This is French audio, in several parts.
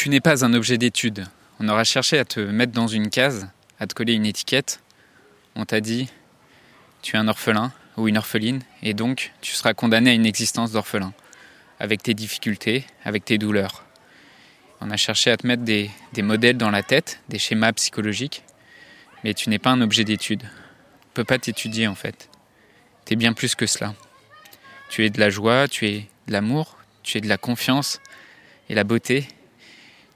Tu n'es pas un objet d'étude. On aura cherché à te mettre dans une case, à te coller une étiquette. On t'a dit, tu es un orphelin ou une orpheline, et donc tu seras condamné à une existence d'orphelin, avec tes difficultés, avec tes douleurs. On a cherché à te mettre des, modèles dans la tête, des schémas psychologiques, mais tu n'es pas un objet d'étude. On peut pas t'étudier en fait. Tu es bien plus que cela. Tu es de la joie, tu es de l'amour, tu es de la confiance et la beauté.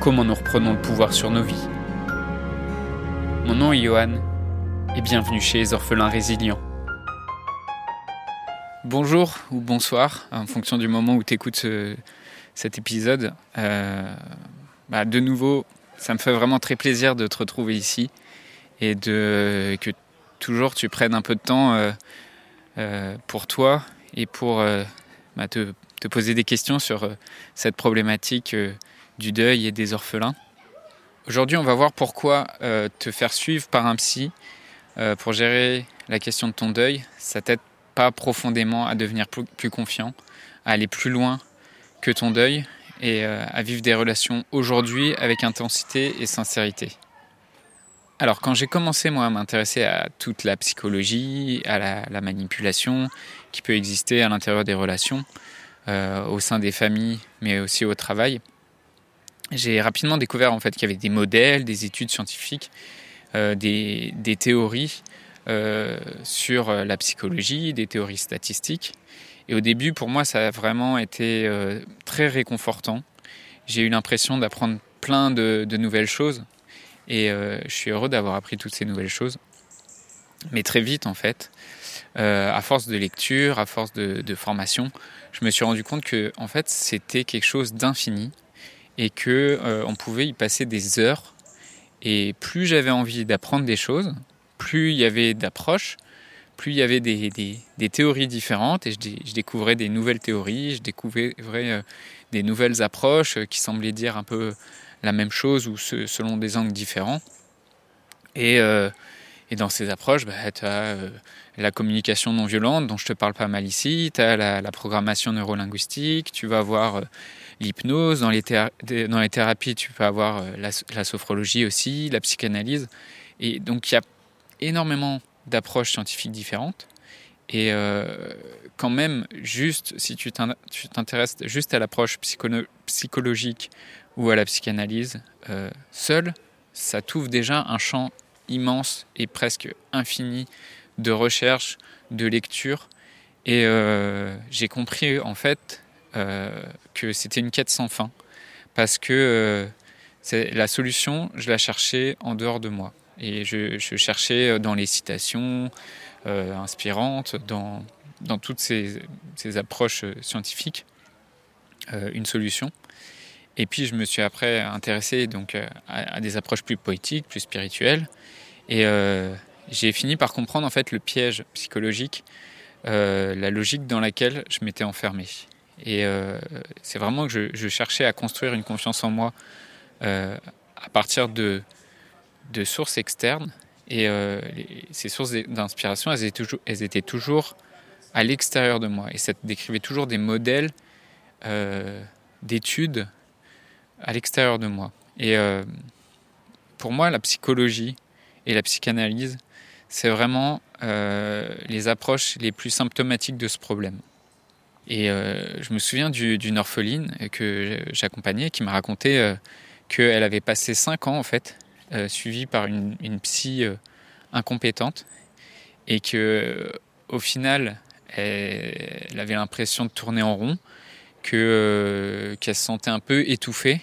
comment nous reprenons le pouvoir sur nos vies Mon nom est Johan, et bienvenue chez les orphelins résilients. Bonjour ou bonsoir, en fonction du moment où tu écoutes ce, cet épisode. Euh, bah, de nouveau, ça me fait vraiment très plaisir de te retrouver ici et de que toujours tu prennes un peu de temps euh, euh, pour toi et pour bah, te, poser des questions sur cette problématique du deuil et des orphelins. Aujourd'hui, on va voir pourquoi te faire suivre par un psy pour gérer la question de ton deuil, ça t'aide pas profondément à devenir plus confiant, à aller plus loin que ton deuil et euh, à vivre des relations aujourd'hui avec intensité et sincérité. Alors quand j'ai commencé moi à m'intéresser à toute la psychologie, à la, manipulation qui peut exister à l'intérieur des relations, euh, au sein des familles, mais aussi au travail, j'ai rapidement découvert en fait qu'il y avait des modèles, des études scientifiques, euh, des, des, théories sur la psychologie, des théories statistiques, et au début, pour moi, ça a vraiment été euh, très réconfortant. J'ai eu l'impression d'apprendre plein de, nouvelles choses. Et euh, je suis heureux d'avoir appris toutes ces nouvelles choses. Mais très vite, en fait, euh, à force de lecture, à force de, formation, je me suis rendu compte que, en fait, c'était quelque chose d'infini et que on pouvait y passer des heures. Et plus j'avais envie d'apprendre des choses, plus il y avait d'approches, plus il y avait des, théories différentes et je, découvrais des nouvelles théories, je découvrais euh, des nouvelles approches euh, qui semblaient dire un peu la même chose ou selon des angles différents. Et, euh, et dans ces approches, bah, tu as la communication non violente dont je te parle pas mal ici, tu as la, programmation neurolinguistique, tu vas avoir l'hypnose, dans dans les thérapies tu peux avoir la, la sophrologie aussi, la psychanalyse. Et donc il y a énormément d'approches scientifiques différentes. Et euh, quand même, juste si tu t'intéresses juste à l'approche psychologique ou à la psychanalyse, euh, seul, ça t'ouvre déjà un champ immense et presque infini de recherche, de lecture. Et euh, j'ai compris en fait que c'était une quête sans fin, parce que la solution, je la cherchais en dehors de moi. Et je, cherchais euh, dans les citations euh, inspirantes, dans, dans toutes ces, ces, approches euh, scientifiques, une solution. Et puis je me suis après intéressé donc à, des approches plus poétiques, plus spirituelles. Et j'ai fini par comprendre en fait le piège psychologique, la logique dans laquelle je m'étais enfermé. Et c'est vraiment que je, cherchais à construire une confiance en moi à partir de sources externes. Et euh, ces sources d'inspiration, elles, étaient toujours à l'extérieur de moi. Et ça décrivait toujours des modèles euh, d'études à l'extérieur de moi. Et euh, pour moi, la psychologie et la psychanalyse, c'est vraiment les approches les plus symptomatiques de ce problème. Et je me souviens d'une orpheline que j'accompagnais qui m'a raconté qu'elle avait passé cinq ans en fait euh, suivie par une, psy euh, incompétente et que euh, au final elle, avait l'impression de tourner en rond, que qu'elle se sentait un peu étouffée,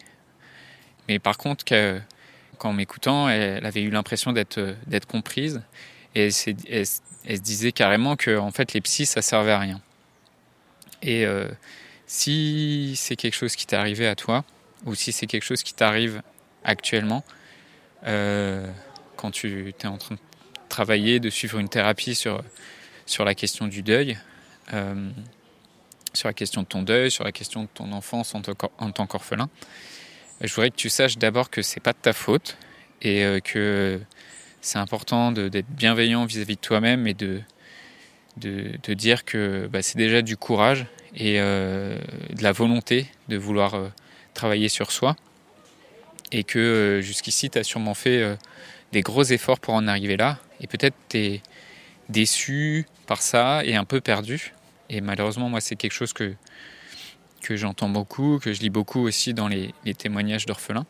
mais par contre qu'en m'écoutant, elle avait eu l'impression d'être d'être comprise et elle, se disait carrément que en fait les psys ça servait à rien. Et si c'est quelque chose qui t'est arrivé à toi, ou si c'est quelque chose qui t'arrive actuellement, euh, quand tu es en train de travailler, de suivre une thérapie sur, sur la question du deuil, euh, sur la question de ton deuil, sur la question de ton enfance en, tant qu'orphelin. Je voudrais que tu saches d'abord que c'est pas de ta faute et euh, que c'est important d'être bienveillant vis-à-vis de toi-même et de, de, dire que bah, c'est déjà du courage et de la volonté de vouloir travailler sur soi et que euh, jusqu'ici, tu as sûrement fait euh, des gros efforts pour en arriver là, et peut-être tu es déçu par ça et un peu perdu. Et malheureusement, moi, c'est quelque chose que, que j'entends beaucoup, que je lis beaucoup aussi dans les, témoignages d'orphelins.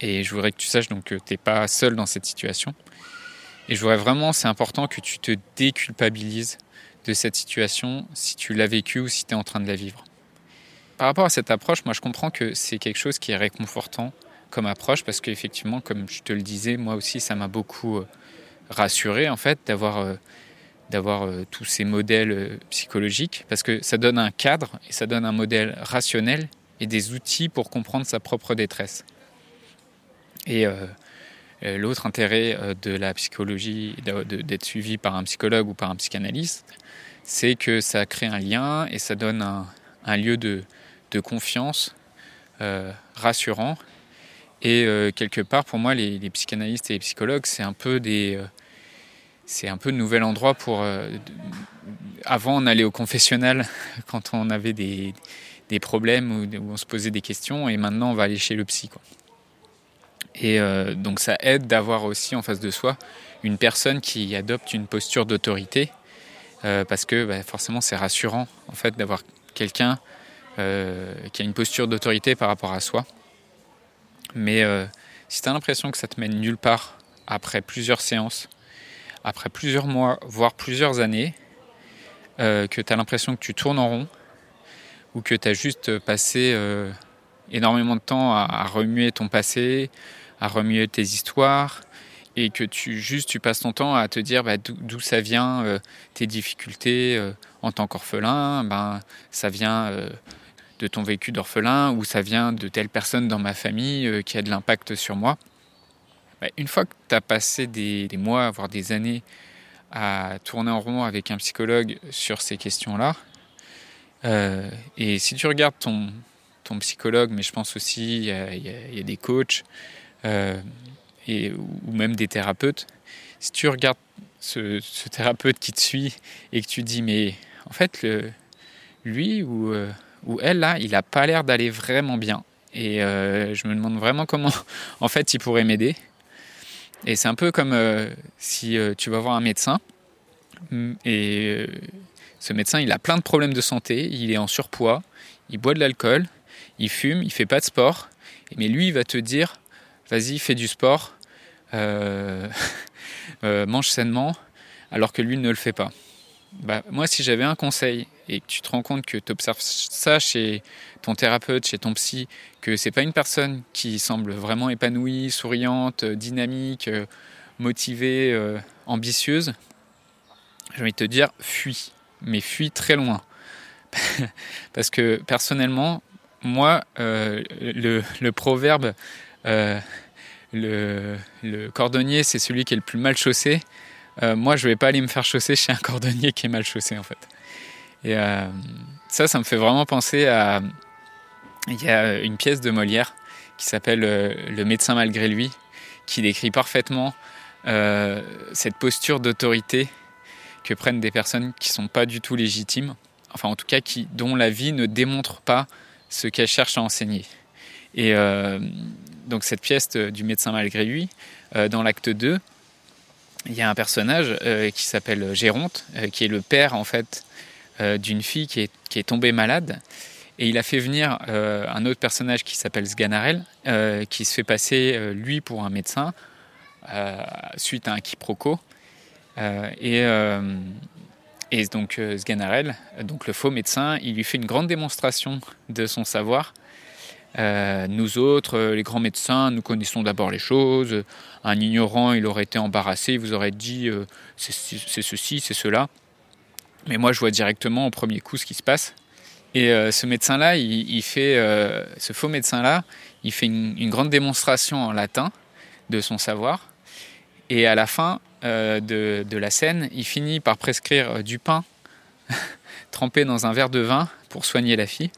Et je voudrais que tu saches donc que tu n'es pas seul dans cette situation. Et je voudrais vraiment, c'est important que tu te déculpabilises de cette situation si tu l'as vécue ou si tu es en train de la vivre par rapport à cette approche, moi je comprends que c'est quelque chose qui est réconfortant comme approche parce qu'effectivement, comme je te le disais, moi aussi ça m'a beaucoup euh, rassuré en fait d'avoir euh, d'avoir euh, tous ces modèles psychologiques parce que ça donne un cadre et ça donne un modèle rationnel et des outils pour comprendre sa propre détresse. Et l'autre intérêt de la psychologie, d'être suivi par un psychologue ou par un psychanalyste, c'est que ça crée un lien et ça donne un lieu de, de confiance, euh, rassurant. Et euh, quelque part, pour moi, les, psychanalystes et les psychologues, c'est un peu des, euh, c'est un peu le nouvel endroit pour. avant, on allait au confessionnal quand on avait des, des problèmes ou, on se posait des questions, et maintenant, on va aller chez le psy. Quoi. Et donc, ça aide d'avoir aussi en face de soi une personne qui adopte une posture d'autorité, parce que bah, forcément, c'est rassurant en fait d'avoir quelqu'un euh, qui a une posture d'autorité par rapport à soi. Mais euh, si tu as l'impression que ça te mène nulle part après plusieurs séances, après plusieurs mois, voire plusieurs années, euh, que tu as l'impression que tu tournes en rond, ou que tu as juste passé énormément de temps à, remuer ton passé, à remuer tes histoires, et que tu juste tu passes ton temps à te dire bah, d'où ça vient tes difficultés en tant qu'orphelin, ben ça vient de ton vécu d'orphelin ou ça vient de telle personne dans ma famille euh, qui a de l'impact sur moi. Une fois que tu as passé des, mois, voire des années à tourner en rond avec un psychologue sur ces questions-là, euh, et si tu regardes ton, psychologue, mais je pense aussi il y, a, des coachs euh, et, ou même des thérapeutes, si tu regardes ce, thérapeute qui te suit et que tu dis mais en fait lui ou où elle, là, il n'a pas l'air d'aller vraiment bien. Et euh, je me demande vraiment comment, en fait, il pourrait m'aider. Et c'est un peu comme euh, si euh, tu vas voir un médecin, mm, et ce médecin, il a plein de problèmes de santé, il est en surpoids, il boit de l'alcool, il fume, il fait pas de sport, mais lui, il va te dire, vas-y, fais du sport, mange sainement, alors que lui ne le fait pas. Bah, moi, si j'avais un conseil et que tu te rends compte que tu observes ça chez ton thérapeute, chez ton psy, que c'est pas une personne qui semble vraiment épanouie, souriante, dynamique, motivée, euh, ambitieuse, j'ai envie de te dire fuis, mais fuis très loin. Parce que personnellement, moi, euh, le, proverbe euh, le, cordonnier, c'est celui qui est le plus mal chaussé. Moi, je vais pas aller me faire chausser chez un cordonnier qui est mal chaussé, en fait. Et euh, ça, ça me fait vraiment penser à. Il y a une pièce de Molière qui s'appelle euh, Le médecin malgré lui, qui décrit parfaitement euh, cette posture d'autorité que prennent des personnes qui sont pas du tout légitimes, enfin en tout cas qui, dont la vie ne démontre pas ce qu'elle cherche à enseigner. Et donc cette pièce du médecin malgré lui, dans l'acte 2, il y a un personnage qui s'appelle Géronte, qui est le père en fait euh, d'une fille qui est, tombée malade. Et il a fait venir euh, un autre personnage qui s'appelle Sganarelle, euh, qui se fait passer lui pour un médecin suite à un quiproquo. et, et donc Sganarelle, donc le faux médecin, il lui fait une grande démonstration de son savoir. Nous autres, les grands médecins, nous connaissons d'abord les choses. Un ignorant, il aurait été embarrassé, il vous aurait dit c'est ceci, c'est cela. Mais moi, je vois directement au premier coup ce qui se passe. Et ce médecin-là, il, fait, ce faux médecin-là, il fait une, grande démonstration en latin de son savoir. Et à la fin de, la scène, il finit par prescrire du pain trempé dans un verre de vin pour soigner la fille.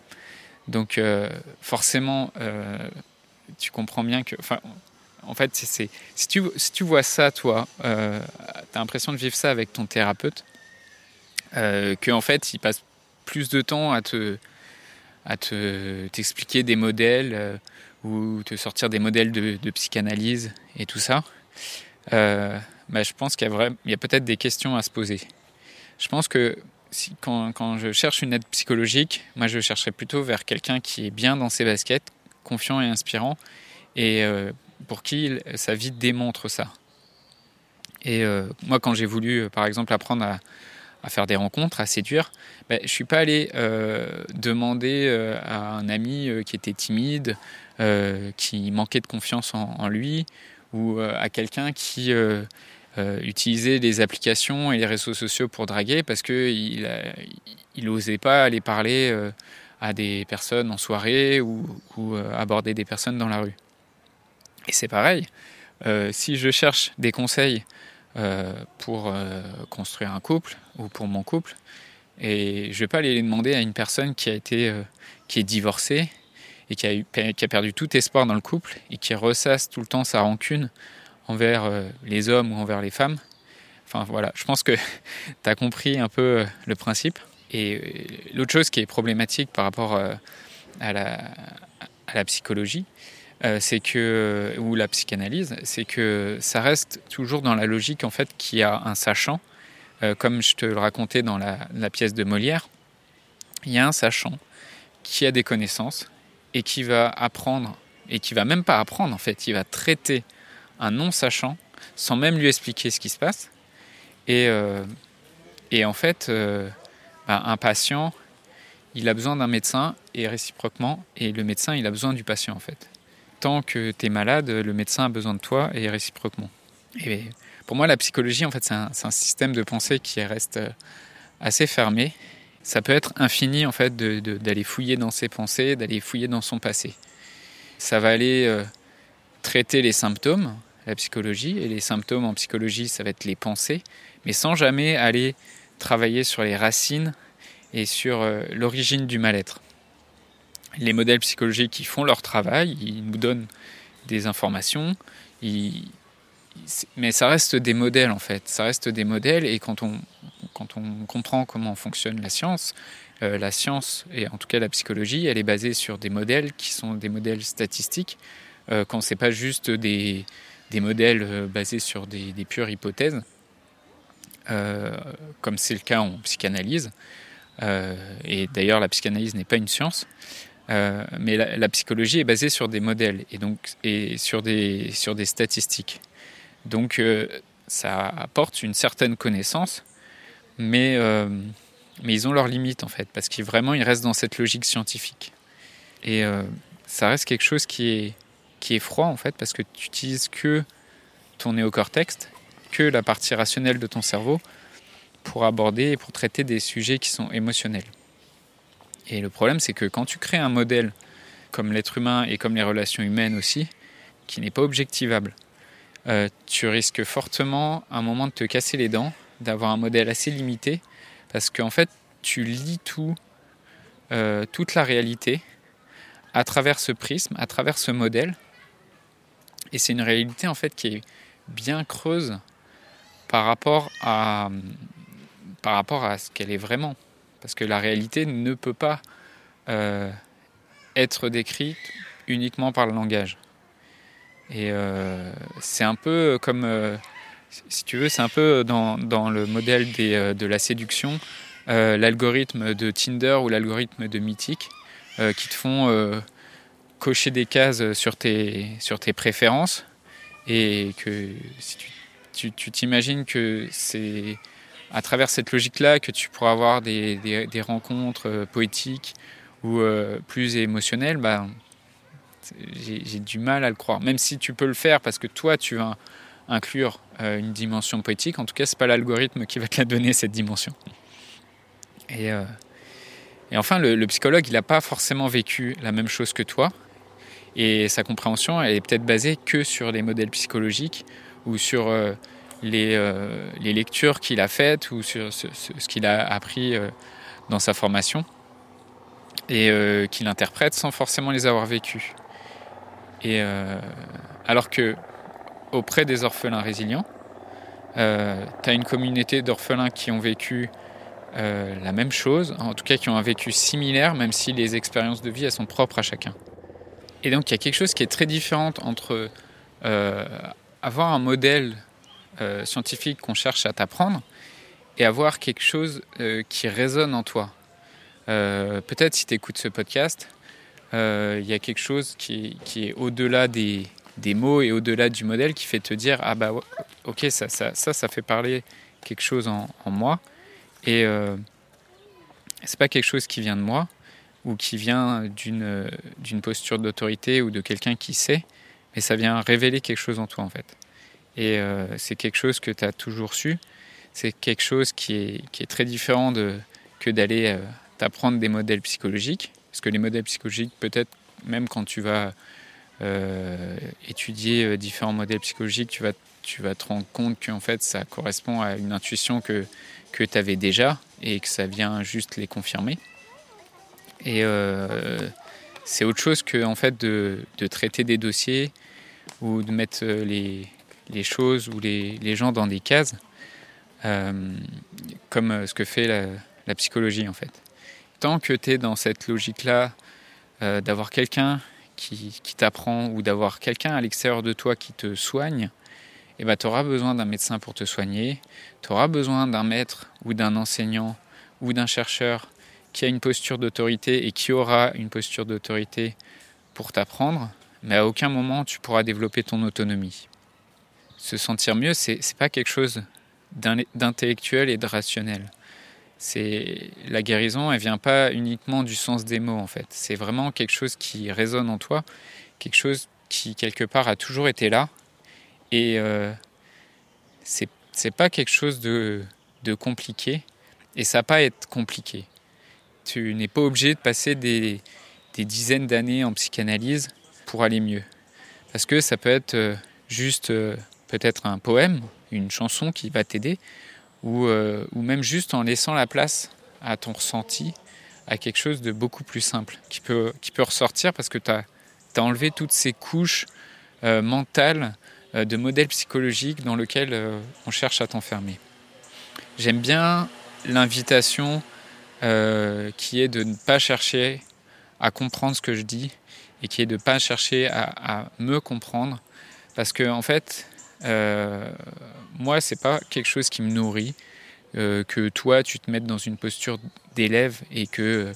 Donc forcément, tu comprends bien que... En fait, c'est, si, tu, si tu vois ça, toi, euh, tu as l'impression de vivre ça avec ton thérapeute, euh, qu'en fait, il passe plus de temps à te à te, t'expliquer des modèles euh, ou te sortir des modèles de, psychanalyse et tout ça, euh, bah, je pense qu'il y a, y a peut-être des questions à se poser. Je pense que quand, je cherche une aide psychologique, moi je chercherais plutôt vers quelqu'un qui est bien dans ses baskets, confiant et inspirant, et pour qui sa vie démontre ça. Et euh, moi, quand j'ai voulu, euh, par exemple, apprendre à, faire des rencontres, à séduire, ben, je ne suis pas allé euh, demander à un ami qui était timide, qui manquait de confiance en, lui, ou à quelqu'un qui utilisait les applications et les réseaux sociaux pour draguer parce qu'il n'osait pas aller parler à des personnes en soirée ou aborder des personnes dans la rue. Et c'est pareil, euh, si je cherche des conseils euh, pour euh, construire un couple ou pour mon couple, et je ne vais pas aller les demander à une personne qui a été qui est divorcée et qui a, eu, qui a perdu tout espoir dans le couple et qui ressasse tout le temps sa rancune envers les hommes ou envers les femmes. Enfin voilà, je pense que tu as compris un peu le principe. Et l'autre chose qui est problématique par rapport à la, psychologie, euh, c'est que ou la psychanalyse, c'est que ça reste toujours dans la logique en fait qu'il y a un sachant, euh, comme je te le racontais dans la, pièce de Molière, il y a un sachant qui a des connaissances et qui va apprendre et qui va même pas apprendre en fait, il va traiter un non sachant sans même lui expliquer ce qui se passe et euh, et en fait bah, un patient il a besoin d'un médecin et réciproquement et le médecin il a besoin du patient en fait tant que tu es malade, le médecin a besoin de toi et réciproquement. Et pour moi, la psychologie, en fait, c'est un, système de pensée qui reste euh, assez fermé. Ça peut être infini, en fait, d'aller fouiller dans ses pensées, d'aller fouiller dans son passé. Ça va aller euh, traiter les symptômes, la psychologie, et les symptômes en psychologie, ça va être les pensées, mais sans jamais aller travailler sur les racines et sur euh, l'origine du mal-être. Les modèles psychologiques qui font leur travail, ils nous donnent des informations, mais ça reste des modèles en fait, ça reste des modèles et quand on, quand on comprend comment fonctionne la science, euh, la science et en tout cas la psychologie, elle est basée sur des modèles qui sont des modèles statistiques, quand c'est pas juste des, modèles euh, basés sur des, pures hypothèses, euh, comme c'est le cas en psychanalyse. et d'ailleurs la psychanalyse n'est pas une science. Euh, mais la, psychologie est basée sur des modèles et donc et sur des sur des statistiques. Donc euh, ça apporte une certaine connaissance, mais euh, mais ils ont leurs limites en fait parce qu'ils vraiment ils restent dans cette logique scientifique. Et ça reste quelque chose qui est qui est froid en fait parce que tu utilises que ton néocortex, que la partie rationnelle de ton cerveau pour aborder et pour traiter des sujets qui sont émotionnels. Et le problème, c'est que quand tu crées un modèle comme l'être humain et comme les relations humaines aussi, qui n'est pas objectivable, euh, tu risques fortement à un moment de te casser les dents, d'avoir un modèle assez limité, parce qu'en fait, tu lis tout, euh, toute la réalité à travers ce prisme, à travers ce modèle. Et c'est une réalité en fait qui est bien creuse par rapport à, par rapport à ce qu'elle est vraiment parce que la réalité ne peut pas euh, être décrite uniquement par le langage. Et euh, c'est un peu comme, euh, si tu veux, c'est un peu dans, dans le modèle de la séduction, l'algorithme de Tinder ou l'algorithme de Mythique, qui te font cocher des cases sur tes, sur tes préférences, et que si tu t'imagines que c'est à travers cette logique-là que tu pourras avoir des, des, rencontres euh, poétiques ou euh, plus émotionnelles, bah, j'ai du mal à le croire. Même si tu peux le faire parce que toi, tu vas inclure euh, une dimension poétique, en tout cas, c'est pas l'algorithme qui va te la donner, cette dimension. Et, Et enfin, le, psychologue, il n'a pas forcément vécu la même chose que toi. Et sa compréhension, elle est peut-être basée que sur les modèles psychologiques ou sur euh, les, euh, les, lectures qu'il a faites ou sur ce, qu'il a appris euh, dans sa formation et qu'il interprète sans forcément les avoir vécus. Et alors que auprès des orphelins résilients, tu as une communauté d'orphelins qui ont vécu la même chose, en tout cas qui ont un vécu similaire, même si les expériences de vie elles sont propres à chacun. Et donc il y a quelque chose qui est très différent entre euh, avoir un modèle euh, scientifique qu'on cherche à t'apprendre et avoir quelque chose qui résonne en toi. Peut-être si tu écoutes ce podcast, il y a quelque chose qui, est au-delà des, mots et au-delà du modèle qui fait te dire ah bah ok ça ça ça, fait parler quelque chose en moi et euh, c'est pas quelque chose qui vient de moi ou qui vient d'une, posture d'autorité ou de quelqu'un qui sait, mais ça vient révéler quelque chose en toi en fait. Et euh, c'est quelque chose que tu as toujours su, c'est quelque chose qui est, qui est très différent de, que d'aller euh, t'apprendre des modèles psychologiques, parce que les modèles psychologiques, peut-être même quand tu vas euh, étudier différents modèles psychologiques, tu vas, tu vas te rendre compte qu'en fait ça correspond à une intuition que que tu avais déjà et que ça vient juste les confirmer. Et euh, c'est autre chose que en fait de, traiter des dossiers ou de mettre les, les choses ou les, gens dans des cases, euh, comme ce que fait la, psychologie en fait. Tant que tu es dans cette logique-là euh, d'avoir quelqu'un qui, qui t'apprend ou d'avoir quelqu'un à l'extérieur de toi qui te soigne, eh ben, tu auras besoin d'un médecin pour te soigner, tu auras besoin d'un maître ou d'un enseignant ou d'un chercheur qui a une posture d'autorité et qui aura une posture d'autorité pour t'apprendre, mais à aucun moment tu pourras développer ton autonomie. Se sentir mieux, c'est n'est pas quelque chose d'intellectuel et de rationnel. La guérison, elle vient pas uniquement du sens des mots en fait. C'est vraiment quelque chose qui résonne en toi, quelque chose qui quelque part a toujours été là et euh, c'est pas quelque chose de, compliqué et ça n'a pas être compliqué. Tu n'es pas obligé de passer des, dizaines d'années en psychanalyse pour aller mieux. Parce que ça peut être euh, juste euh, peut-être un poème, une chanson qui va t'aider, ou, euh, ou même juste en laissant la place à ton ressenti, à quelque chose de beaucoup plus simple, qui peut, ressortir parce que tu as, enlevé toutes ces couches mentales de modèles psychologiques dans lequel euh, on cherche à t'enfermer. J'aime bien l'invitation euh, qui est de ne pas chercher à comprendre ce que je dis et qui est de ne pas chercher à, me comprendre parce que en fait euh, moi c'est pas quelque chose qui me nourrit que toi tu te mettes dans une posture d'élève et que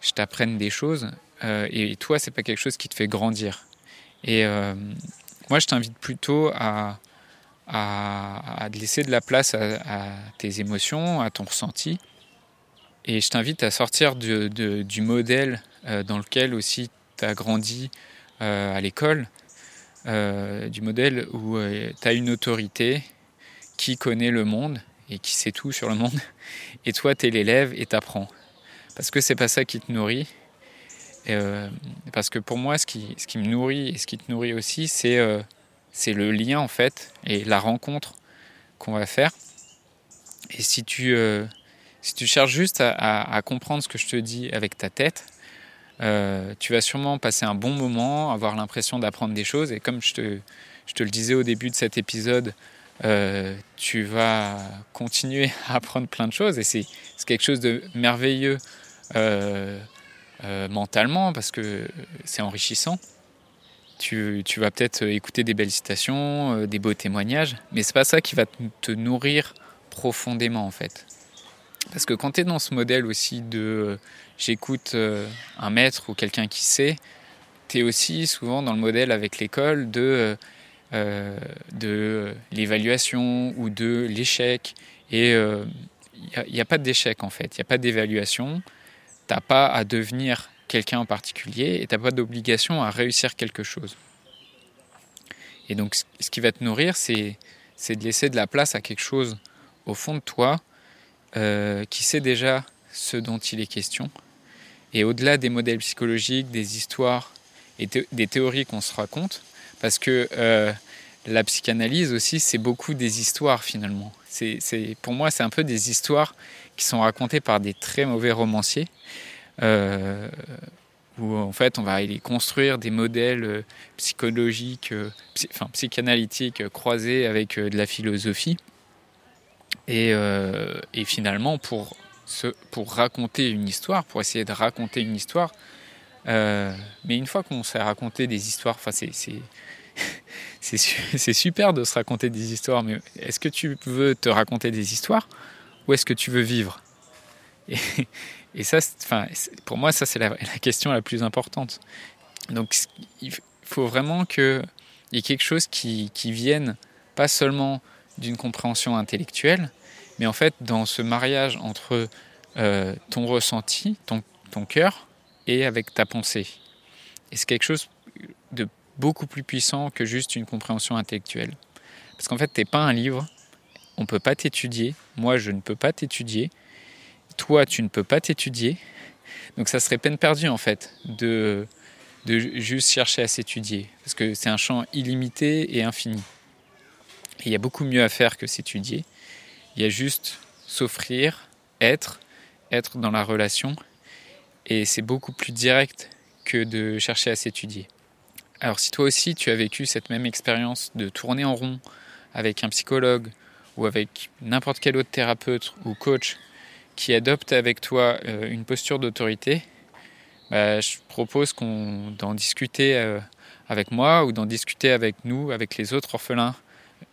je t'apprenne des choses et toi c'est pas quelque chose qui te fait grandir et moi, je t'invite plutôt à, à, laisser de la place à, tes émotions, à ton ressenti. Et je t'invite à sortir du modèle euh, dans lequel aussi tu as grandi euh, à l'école, euh, du modèle où tu as une autorité qui connaît le monde et qui sait tout sur le monde. Et toi, tu es l'élève et tu apprends. Parce que c'est pas ça qui te nourrit. Parce que pour moi, ce qui, ce qui me nourrit et ce qui te nourrit aussi, c'est c'est le lien en fait et la rencontre qu'on va faire. Et si tu, si tu cherches juste à, comprendre ce que je te dis avec ta tête, tu vas sûrement passer un bon moment, avoir l'impression d'apprendre des choses. Et comme je te, le disais au début de cet épisode, tu vas continuer à apprendre plein de choses. Et c'est quelque chose de merveilleux. Euh, mentalement parce que c'est enrichissant. Tu, tu vas peut-être écouter des belles citations, euh, des beaux témoignages, mais c'est pas ça qui va te nourrir profondément en fait. Parce que quand tu es dans ce modèle aussi de euh, j'écoute un maître ou quelqu'un qui sait, tu es aussi souvent dans le modèle avec l'école de, de l'évaluation ou de l'échec. Et il n'y a, pas d'échec en fait, il n'y a pas d'évaluation t'as pas à devenir quelqu'un en particulier et t'as pas d'obligation à réussir quelque chose. Et donc, ce qui va te nourrir, c'est de laisser de la place à quelque chose au fond de toi euh, qui sait déjà ce dont il est question, et au-delà des modèles psychologiques, des histoires et des théories qu'on se raconte, parce que euh, la psychanalyse aussi, c'est beaucoup des histoires finalement. C'est, pour moi, c'est un peu des histoires qui sont racontées par des très mauvais romanciers, euh, où en fait on va aller construire des modèles psychologiques, enfin psychanalytiques croisés avec de la philosophie. Et, et finalement, pour pour raconter une histoire, pour essayer de raconter une histoire. Euh, mais une fois qu'on sait raconter des histoires, enfin c'est c'est super de se raconter des histoires, mais est-ce que tu veux te raconter des histoires ou est-ce que tu veux vivre? Et, ça, enfin, pour moi, ça c'est la, la, question la plus importante. Donc il faut vraiment qu'il y ait quelque chose qui, qui vienne pas seulement d'une compréhension intellectuelle, mais en fait, dans ce mariage entre euh, ton ressenti, ton, cœur, et avec ta pensée. Et c'est quelque chose de beaucoup plus puissant que juste une compréhension intellectuelle. Parce qu'en fait, tu n'es pas un livre, on ne peut pas t'étudier, moi je ne peux pas t'étudier, toi tu ne peux pas t'étudier. Donc ça serait peine perdue en fait de, de juste chercher à s'étudier. Parce que c'est un champ illimité et infini. Il y a beaucoup mieux à faire que s'étudier. Il y a juste s'offrir, être, être dans la relation. Et c'est beaucoup plus direct que de chercher à s'étudier. Alors si toi aussi tu as vécu cette même expérience de tourner en rond avec un psychologue ou avec n'importe quel autre thérapeute ou coach qui adopte avec toi euh, une posture d'autorité, bah, je propose qu'on d'en discuter euh, avec moi ou d'en discuter avec nous, avec les autres orphelins